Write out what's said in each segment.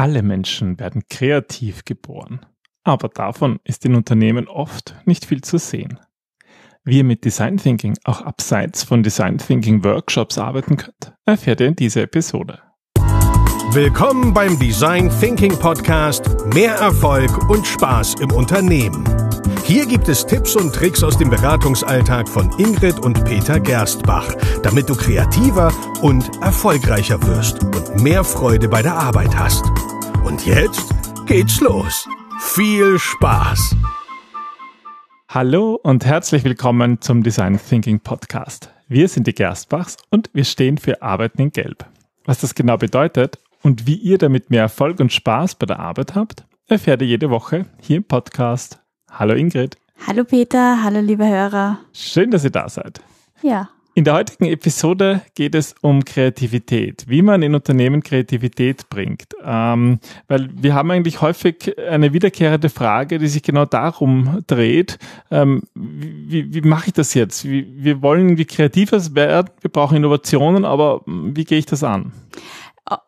Alle Menschen werden kreativ geboren, aber davon ist in Unternehmen oft nicht viel zu sehen. Wie ihr mit Design Thinking auch abseits von Design Thinking Workshops arbeiten könnt, erfährt ihr in dieser Episode. Willkommen beim Design Thinking Podcast Mehr Erfolg und Spaß im Unternehmen. Hier gibt es Tipps und Tricks aus dem Beratungsalltag von Ingrid und Peter Gerstbach, damit du kreativer und erfolgreicher wirst und mehr Freude bei der Arbeit hast. Und jetzt geht's los. Viel Spaß! Hallo und herzlich willkommen zum Design Thinking Podcast. Wir sind die Gerstbachs und wir stehen für Arbeiten in Gelb. Was das genau bedeutet und wie ihr damit mehr Erfolg und Spaß bei der Arbeit habt, erfährt ihr jede Woche hier im Podcast. Hallo Ingrid. Hallo Peter, hallo liebe Hörer. Schön, dass ihr da seid. Ja. In der heutigen Episode geht es um Kreativität, wie man in Unternehmen Kreativität bringt. Ähm, weil wir haben eigentlich häufig eine wiederkehrende Frage, die sich genau darum dreht, ähm, wie, wie mache ich das jetzt? Wie, wir wollen irgendwie kreativer werden, wir brauchen Innovationen, aber wie gehe ich das an?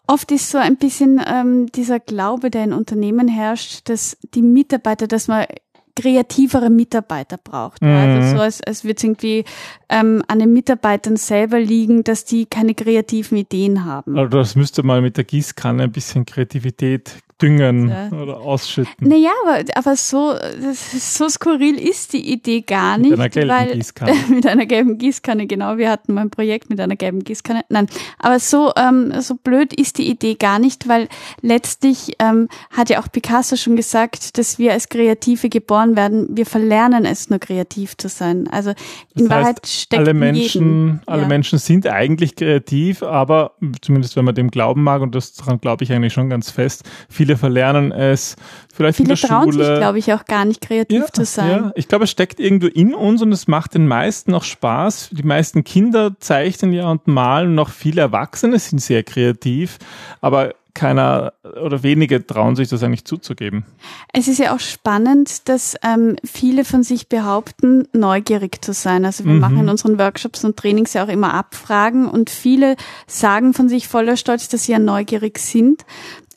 Oft ist so ein bisschen ähm, dieser Glaube, der in Unternehmen herrscht, dass die Mitarbeiter, dass man kreativere Mitarbeiter braucht. Mhm. Also so als, als würde es irgendwie ähm, an den Mitarbeitern selber liegen, dass die keine kreativen Ideen haben. Also das müsste mal mit der Gießkanne ein bisschen Kreativität düngen ja. oder ausschütten. Naja, aber, aber so, so skurril ist die Idee gar nicht. Mit einer gelben weil, Gießkanne. mit einer gelben Gießkanne, genau. Wir hatten mal ein Projekt mit einer gelben Gießkanne. Nein, aber so, ähm, so blöd ist die Idee gar nicht, weil letztlich ähm, hat ja auch Picasso schon gesagt, dass wir als Kreative geboren werden. Wir verlernen es nur kreativ zu sein. Also in das Wahrheit heißt, steckt alle Menschen, jedem, alle ja. Menschen sind eigentlich kreativ, aber zumindest wenn man dem glauben mag, und das daran glaube ich eigentlich schon ganz fest, viele viele verlernen es vielleicht viele trauen sich, glaube ich, auch gar nicht kreativ ja, zu sein. Ja. Ich glaube, es steckt irgendwo in uns und es macht den meisten auch Spaß. Die meisten Kinder zeichnen ja und malen, noch viele Erwachsene sind sehr kreativ, aber keiner oder wenige trauen sich das eigentlich zuzugeben. Es ist ja auch spannend, dass ähm, viele von sich behaupten, neugierig zu sein. Also wir mhm. machen in unseren Workshops und Trainings ja auch immer Abfragen und viele sagen von sich voller Stolz, dass sie ja neugierig sind.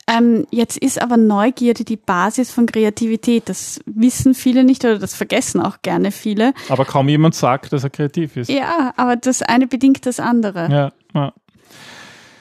Ähm, jetzt ist aber Neugierde die Basis von Kreativität. Das wissen viele nicht oder das vergessen auch gerne viele. Aber kaum jemand sagt, dass er kreativ ist. Ja, aber das eine bedingt das andere. Ja, ja.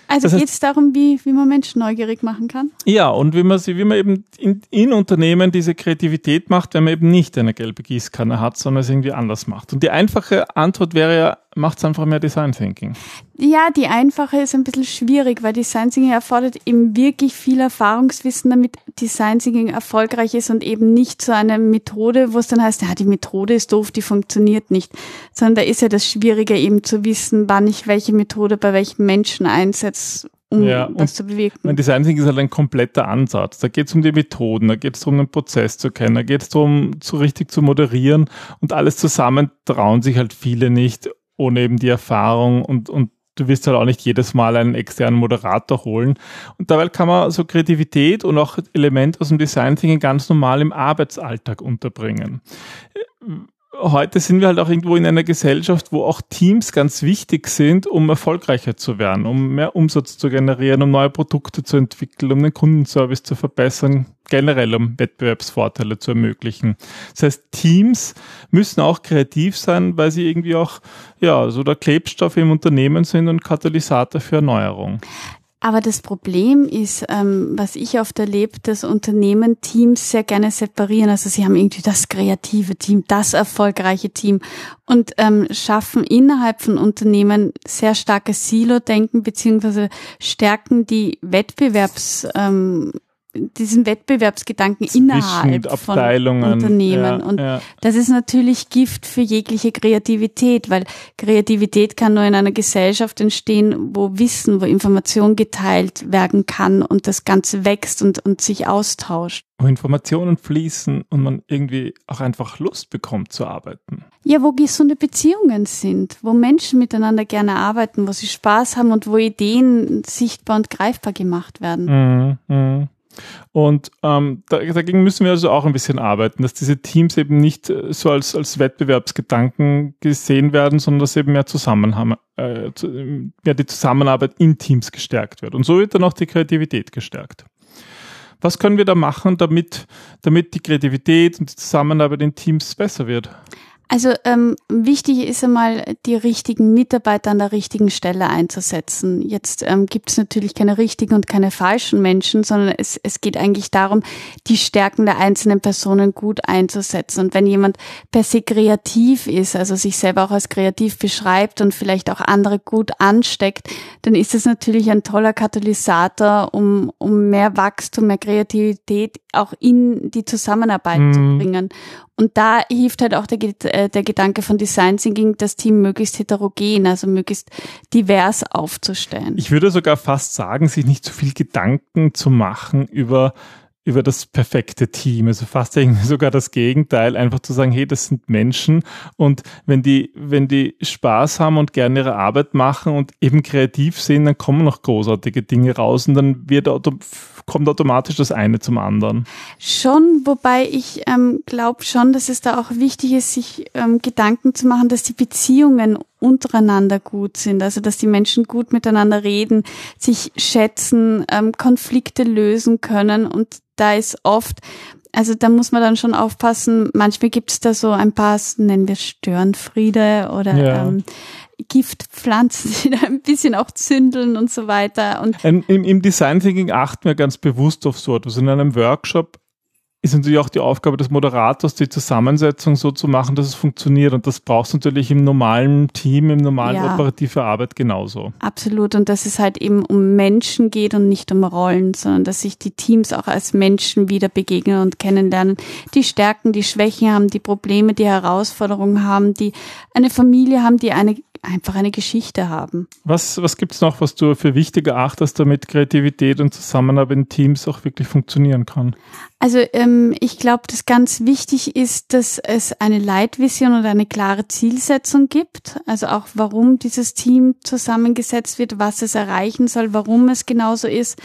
Also geht es darum, wie, wie man Menschen neugierig machen kann? Ja, und wie man, sie, wie man eben in, in Unternehmen diese Kreativität macht, wenn man eben nicht eine gelbe Gießkanne hat, sondern es irgendwie anders macht. Und die einfache Antwort wäre ja, macht es einfach mehr Design Thinking. Ja, die einfache ist ein bisschen schwierig, weil Design Thinking erfordert eben wirklich viel Erfahrungswissen, damit Design Thinking erfolgreich ist und eben nicht so eine Methode, wo es dann heißt, ja, die Methode ist doof, die funktioniert nicht, sondern da ist ja das Schwierige eben zu wissen, wann ich welche Methode bei welchen Menschen einsetze, um ja, was zu bewirken. Mein Design Thinking ist halt ein kompletter Ansatz. Da geht es um die Methoden, da geht es darum, den Prozess zu kennen, da geht es darum, zu richtig zu moderieren und alles zusammen trauen sich halt viele nicht ohne eben die Erfahrung und, und du wirst halt auch nicht jedes Mal einen externen Moderator holen. Und dabei kann man so Kreativität und auch Elemente aus dem Design Thinking ganz normal im Arbeitsalltag unterbringen heute sind wir halt auch irgendwo in einer Gesellschaft, wo auch Teams ganz wichtig sind, um erfolgreicher zu werden, um mehr Umsatz zu generieren, um neue Produkte zu entwickeln, um den Kundenservice zu verbessern, generell um Wettbewerbsvorteile zu ermöglichen. Das heißt, Teams müssen auch kreativ sein, weil sie irgendwie auch, ja, so der Klebstoff im Unternehmen sind und Katalysator für Erneuerung. Aber das Problem ist, ähm, was ich oft erlebe, dass Unternehmen Teams sehr gerne separieren. Also sie haben irgendwie das kreative Team, das erfolgreiche Team und ähm, schaffen innerhalb von Unternehmen sehr starkes Silo-Denken beziehungsweise stärken die Wettbewerbs ähm, diesen Wettbewerbsgedanken Zwischen innerhalb von Unternehmen. Ja, und ja. das ist natürlich Gift für jegliche Kreativität, weil Kreativität kann nur in einer Gesellschaft entstehen, wo Wissen, wo Information geteilt werden kann und das Ganze wächst und, und sich austauscht. Wo Informationen fließen und man irgendwie auch einfach Lust bekommt zu arbeiten. Ja, wo gesunde Beziehungen sind, wo Menschen miteinander gerne arbeiten, wo sie Spaß haben und wo Ideen sichtbar und greifbar gemacht werden. Mhm, mh. Und ähm, dagegen müssen wir also auch ein bisschen arbeiten, dass diese Teams eben nicht äh, so als, als Wettbewerbsgedanken gesehen werden, sondern dass eben mehr Zusammenhang, äh, mehr die Zusammenarbeit in Teams gestärkt wird. Und so wird dann auch die Kreativität gestärkt. was können wir da machen, damit, damit die Kreativität und die Zusammenarbeit in Teams besser wird? Also ähm, wichtig ist einmal, die richtigen Mitarbeiter an der richtigen Stelle einzusetzen. Jetzt ähm, gibt es natürlich keine richtigen und keine falschen Menschen, sondern es, es geht eigentlich darum, die Stärken der einzelnen Personen gut einzusetzen. Und wenn jemand per se kreativ ist, also sich selber auch als kreativ beschreibt und vielleicht auch andere gut ansteckt, dann ist es natürlich ein toller Katalysator, um, um mehr Wachstum, mehr Kreativität auch in die Zusammenarbeit mhm. zu bringen. Und da hilft halt auch der, äh, der Gedanke von Design Thinking, das Team möglichst heterogen, also möglichst divers aufzustellen. Ich würde sogar fast sagen, sich nicht zu viel Gedanken zu machen über über das perfekte Team. Also fast irgendwie sogar das Gegenteil, einfach zu sagen, hey, das sind Menschen und wenn die, wenn die Spaß haben und gerne ihre Arbeit machen und eben kreativ sind, dann kommen noch großartige Dinge raus und dann wird auto, kommt automatisch das eine zum anderen. Schon, wobei ich ähm, glaube schon, dass es da auch wichtig ist, sich ähm, Gedanken zu machen, dass die Beziehungen untereinander gut sind, also dass die Menschen gut miteinander reden, sich schätzen, ähm, Konflikte lösen können und da ist oft, also da muss man dann schon aufpassen, manchmal gibt es da so ein paar, nennen wir Störenfriede oder ja. ähm, Giftpflanzen, die da ein bisschen auch zündeln und so weiter. Und Im, Im Design Thinking achten wir ganz bewusst auf so etwas. In einem Workshop ist natürlich auch die Aufgabe des Moderators, die Zusammensetzung so zu machen, dass es funktioniert. Und das brauchst du natürlich im normalen Team, im normalen ja, operative Arbeit genauso. Absolut. Und dass es halt eben um Menschen geht und nicht um Rollen, sondern dass sich die Teams auch als Menschen wieder begegnen und kennenlernen, die Stärken, die Schwächen haben, die Probleme, die Herausforderungen haben, die eine Familie haben, die eine einfach eine Geschichte haben. Was, was gibt es noch, was du für wichtig erachtest, damit Kreativität und Zusammenarbeit in Teams auch wirklich funktionieren kann? Also ähm, ich glaube, dass ganz wichtig ist, dass es eine Leitvision und eine klare Zielsetzung gibt. Also auch warum dieses Team zusammengesetzt wird, was es erreichen soll, warum es genauso ist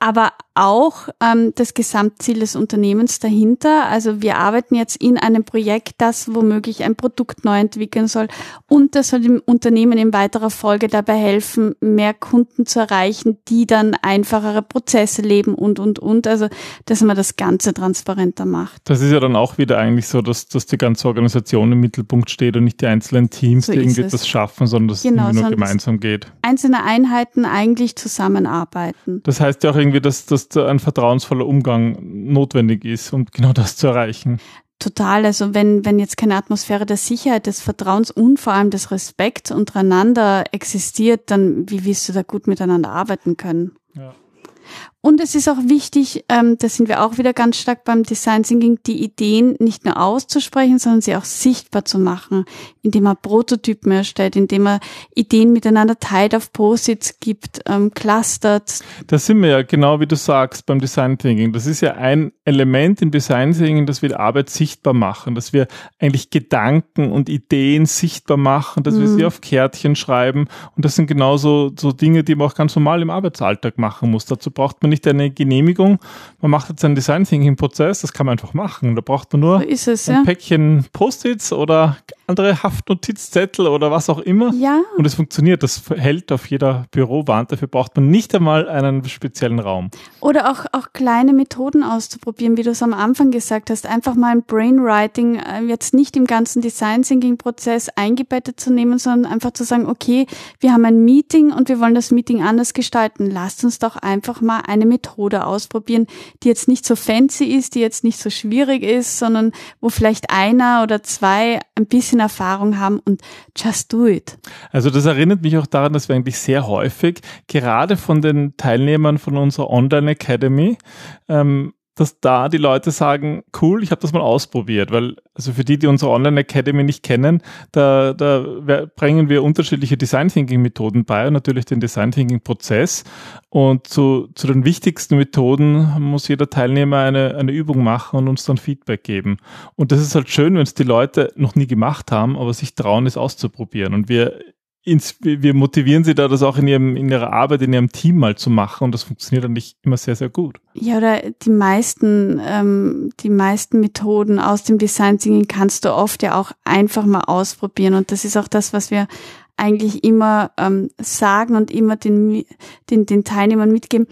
aber auch ähm, das Gesamtziel des Unternehmens dahinter. Also wir arbeiten jetzt in einem Projekt, das womöglich ein Produkt neu entwickeln soll und das soll dem Unternehmen in weiterer Folge dabei helfen, mehr Kunden zu erreichen, die dann einfachere Prozesse leben und, und, und. Also, dass man das Ganze transparenter macht. Das ist ja dann auch wieder eigentlich so, dass, dass die ganze Organisation im Mittelpunkt steht und nicht die einzelnen Teams, so die irgendwie es. das schaffen, sondern dass genau, es nur gemeinsam geht. Einzelne Einheiten eigentlich zusammenarbeiten. Das heißt ja auch irgendwie, dass, dass ein vertrauensvoller Umgang notwendig ist, um genau das zu erreichen. Total. Also wenn, wenn jetzt keine Atmosphäre der Sicherheit, des Vertrauens und vor allem des Respekts untereinander existiert, dann wie willst du da gut miteinander arbeiten können? Ja. Und es ist auch wichtig, ähm, da sind wir auch wieder ganz stark beim Design Thinking, die Ideen nicht nur auszusprechen, sondern sie auch sichtbar zu machen, indem man Prototypen erstellt, indem man Ideen miteinander teilt, auf Posits gibt, ähm, clustert. Da sind wir ja genau wie du sagst beim Design Thinking. Das ist ja ein Element im Design Thinking, dass wir die Arbeit sichtbar machen, dass wir eigentlich Gedanken und Ideen sichtbar machen, dass mhm. wir sie auf Kärtchen schreiben. Und das sind genauso so Dinge, die man auch ganz normal im Arbeitsalltag machen muss. Dazu braucht man nicht eine Genehmigung. Man macht jetzt einen Design Thinking Prozess, das kann man einfach machen. Da braucht man nur so es, ein ja. Päckchen Post-its oder andere Haftnotizzettel oder was auch immer. Ja. Und es funktioniert. Das hält auf jeder Bürowand. Dafür braucht man nicht einmal einen speziellen Raum. Oder auch, auch kleine Methoden auszuprobieren, wie du es am Anfang gesagt hast. Einfach mal ein Brainwriting äh, jetzt nicht im ganzen Design Thinking Prozess eingebettet zu nehmen, sondern einfach zu sagen, okay, wir haben ein Meeting und wir wollen das Meeting anders gestalten. Lasst uns doch einfach mal eine Methode ausprobieren, die jetzt nicht so fancy ist, die jetzt nicht so schwierig ist, sondern wo vielleicht einer oder zwei ein bisschen bisschen Erfahrung haben und just do it. Also das erinnert mich auch daran, dass wir eigentlich sehr häufig, gerade von den Teilnehmern von unserer Online Academy, ähm, dass da die Leute sagen, cool, ich habe das mal ausprobiert, weil also für die, die unsere Online Academy nicht kennen, da, da bringen wir unterschiedliche Design Thinking Methoden bei und natürlich den Design Thinking Prozess und zu, zu den wichtigsten Methoden muss jeder Teilnehmer eine, eine Übung machen und uns dann Feedback geben. Und das ist halt schön, wenn es die Leute noch nie gemacht haben, aber sich trauen, es auszuprobieren. Und wir wir motivieren sie da, das auch in, ihrem, in ihrer Arbeit, in ihrem Team mal zu machen und das funktioniert nicht immer sehr, sehr gut. Ja, oder die meisten, ähm, die meisten Methoden aus dem Design Thinking kannst du oft ja auch einfach mal ausprobieren und das ist auch das, was wir eigentlich immer ähm, sagen und immer den, den, den Teilnehmern mitgeben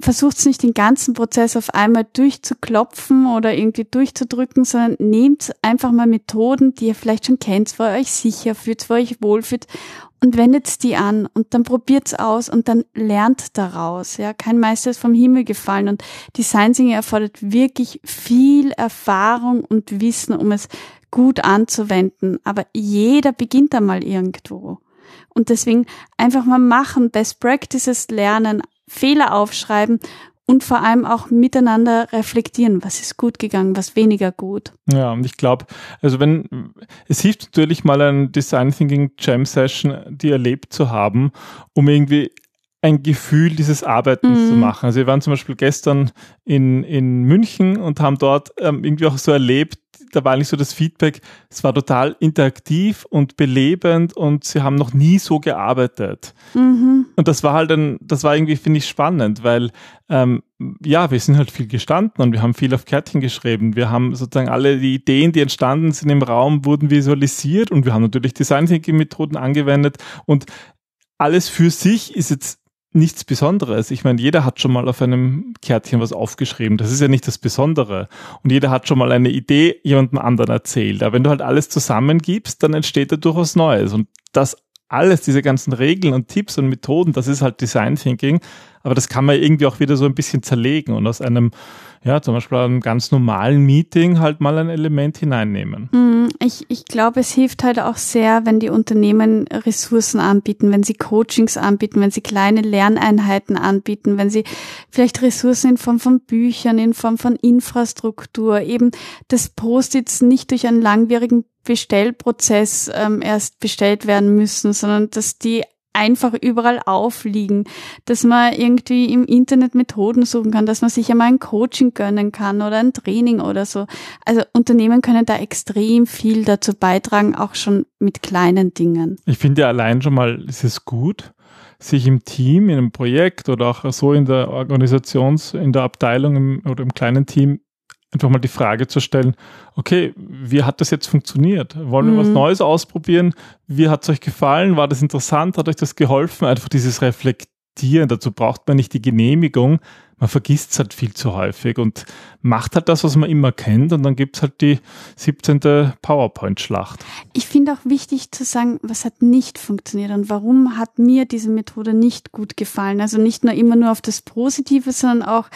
versucht nicht den ganzen Prozess auf einmal durchzuklopfen oder irgendwie durchzudrücken, sondern nehmt einfach mal Methoden, die ihr vielleicht schon kennt, wo ihr euch sicher fühlt, wo ihr euch wohlfühlt und wendet die an und dann probiert's aus und dann lernt daraus. Ja, kein Meister ist vom Himmel gefallen und Design Thinking erfordert wirklich viel Erfahrung und Wissen, um es gut anzuwenden. Aber jeder beginnt einmal irgendwo. Und deswegen einfach mal machen, Best Practices lernen, Fehler aufschreiben und vor allem auch miteinander reflektieren, was ist gut gegangen, was weniger gut. Ja, und ich glaube, also wenn, es hilft natürlich mal ein Design Thinking Jam Session, die erlebt zu haben, um irgendwie ein Gefühl dieses Arbeitens mhm. zu machen. Also wir waren zum Beispiel gestern in, in München und haben dort ähm, irgendwie auch so erlebt, da war nicht so das Feedback, es war total interaktiv und belebend und sie haben noch nie so gearbeitet. Mhm. Und das war halt ein, das war irgendwie, finde ich, spannend, weil ähm, ja, wir sind halt viel gestanden und wir haben viel auf Kärtchen geschrieben. Wir haben sozusagen alle die Ideen, die entstanden sind im Raum, wurden visualisiert und wir haben natürlich Design Thinking Methoden angewendet und alles für sich ist jetzt nichts Besonderes. Ich meine, jeder hat schon mal auf einem Kärtchen was aufgeschrieben. Das ist ja nicht das Besondere. Und jeder hat schon mal eine Idee jemandem anderen erzählt. Aber wenn du halt alles zusammengibst, dann entsteht da durchaus Neues. Und das alles, diese ganzen Regeln und Tipps und Methoden, das ist halt Design Thinking. Aber das kann man irgendwie auch wieder so ein bisschen zerlegen und aus einem ja, zum Beispiel einem ganz normalen Meeting halt mal ein Element hineinnehmen. Mhm. Ich, ich glaube, es hilft halt auch sehr, wenn die Unternehmen Ressourcen anbieten, wenn sie Coachings anbieten, wenn sie kleine Lerneinheiten anbieten, wenn sie vielleicht Ressourcen in Form von Büchern, in Form von Infrastruktur, eben das Post-its nicht durch einen langwierigen Bestellprozess ähm, erst bestellt werden müssen, sondern dass die einfach überall aufliegen, dass man irgendwie im Internet Methoden suchen kann, dass man sich einmal ein Coaching gönnen kann oder ein Training oder so. Also Unternehmen können da extrem viel dazu beitragen, auch schon mit kleinen Dingen. Ich finde ja allein schon mal, ist es gut, sich im Team, in einem Projekt oder auch so in der Organisations-, in der Abteilung im, oder im kleinen Team einfach mal die Frage zu stellen, okay, wie hat das jetzt funktioniert? Wollen wir mhm. was Neues ausprobieren? Wie hat es euch gefallen? War das interessant? Hat euch das geholfen? Einfach dieses Reflektieren, dazu braucht man nicht die Genehmigung. Man vergisst es halt viel zu häufig und macht halt das, was man immer kennt und dann gibt es halt die 17. PowerPoint-Schlacht. Ich finde auch wichtig zu sagen, was hat nicht funktioniert und warum hat mir diese Methode nicht gut gefallen. Also nicht nur immer nur auf das Positive, sondern auch,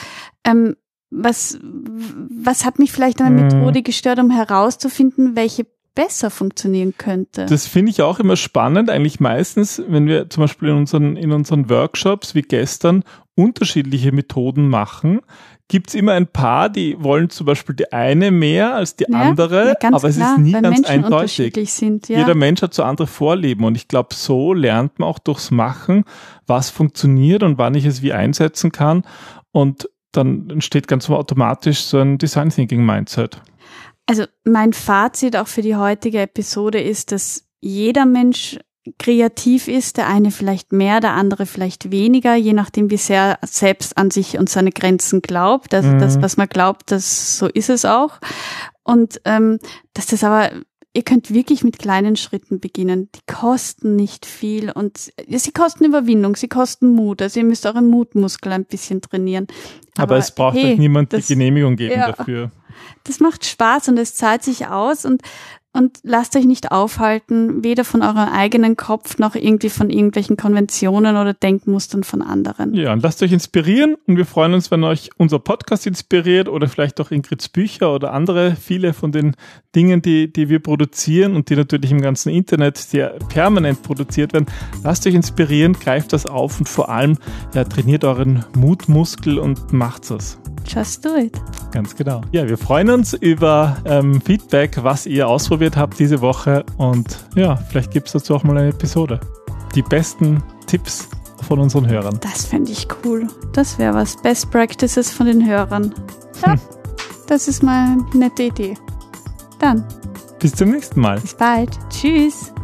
ähm, was, was hat mich vielleicht an der mhm. Methode gestört, um herauszufinden, welche besser funktionieren könnte. Das finde ich auch immer spannend, eigentlich meistens, wenn wir zum Beispiel in unseren, in unseren Workshops wie gestern unterschiedliche Methoden machen, gibt es immer ein paar, die wollen zum Beispiel die eine mehr als die ja, andere, ja, aber es klar, ist nie ganz Menschen eindeutig. Sind, ja. Jeder Mensch hat so andere Vorlieben und ich glaube, so lernt man auch durchs Machen, was funktioniert und wann ich es wie einsetzen kann. Und dann entsteht ganz automatisch so ein Design Thinking Mindset. Also mein Fazit auch für die heutige Episode ist, dass jeder Mensch kreativ ist, der eine vielleicht mehr, der andere vielleicht weniger, je nachdem, wie sehr er selbst an sich und seine Grenzen glaubt. Also mhm. das, was man glaubt, das so ist es auch. Und ähm, dass das aber ihr könnt wirklich mit kleinen Schritten beginnen. Die kosten nicht viel und sie kosten Überwindung, sie kosten Mut. Also ihr müsst euren Mutmuskel ein bisschen trainieren. Aber, Aber es braucht hey, euch niemand das, die Genehmigung geben ja, dafür. Das macht Spaß und es zahlt sich aus und und lasst euch nicht aufhalten, weder von eurem eigenen Kopf noch irgendwie von irgendwelchen Konventionen oder Denkmustern von anderen. Ja, und lasst euch inspirieren und wir freuen uns, wenn euch unser Podcast inspiriert oder vielleicht auch Ingrids Bücher oder andere, viele von den Dingen, die, die wir produzieren und die natürlich im ganzen Internet sehr permanent produziert werden. Lasst euch inspirieren, greift das auf und vor allem ja, trainiert euren Mutmuskel und macht es. Just do it. Ganz genau. Ja, wir freuen uns über ähm, Feedback, was ihr ausprobiert habt diese Woche und ja, vielleicht gibt es dazu auch mal eine Episode. Die besten Tipps von unseren Hörern. Das fände ich cool. Das wäre was. Best Practices von den Hörern. Ja, hm. das ist mal eine nette Idee. Dann. Bis zum nächsten Mal. Bis bald. Tschüss.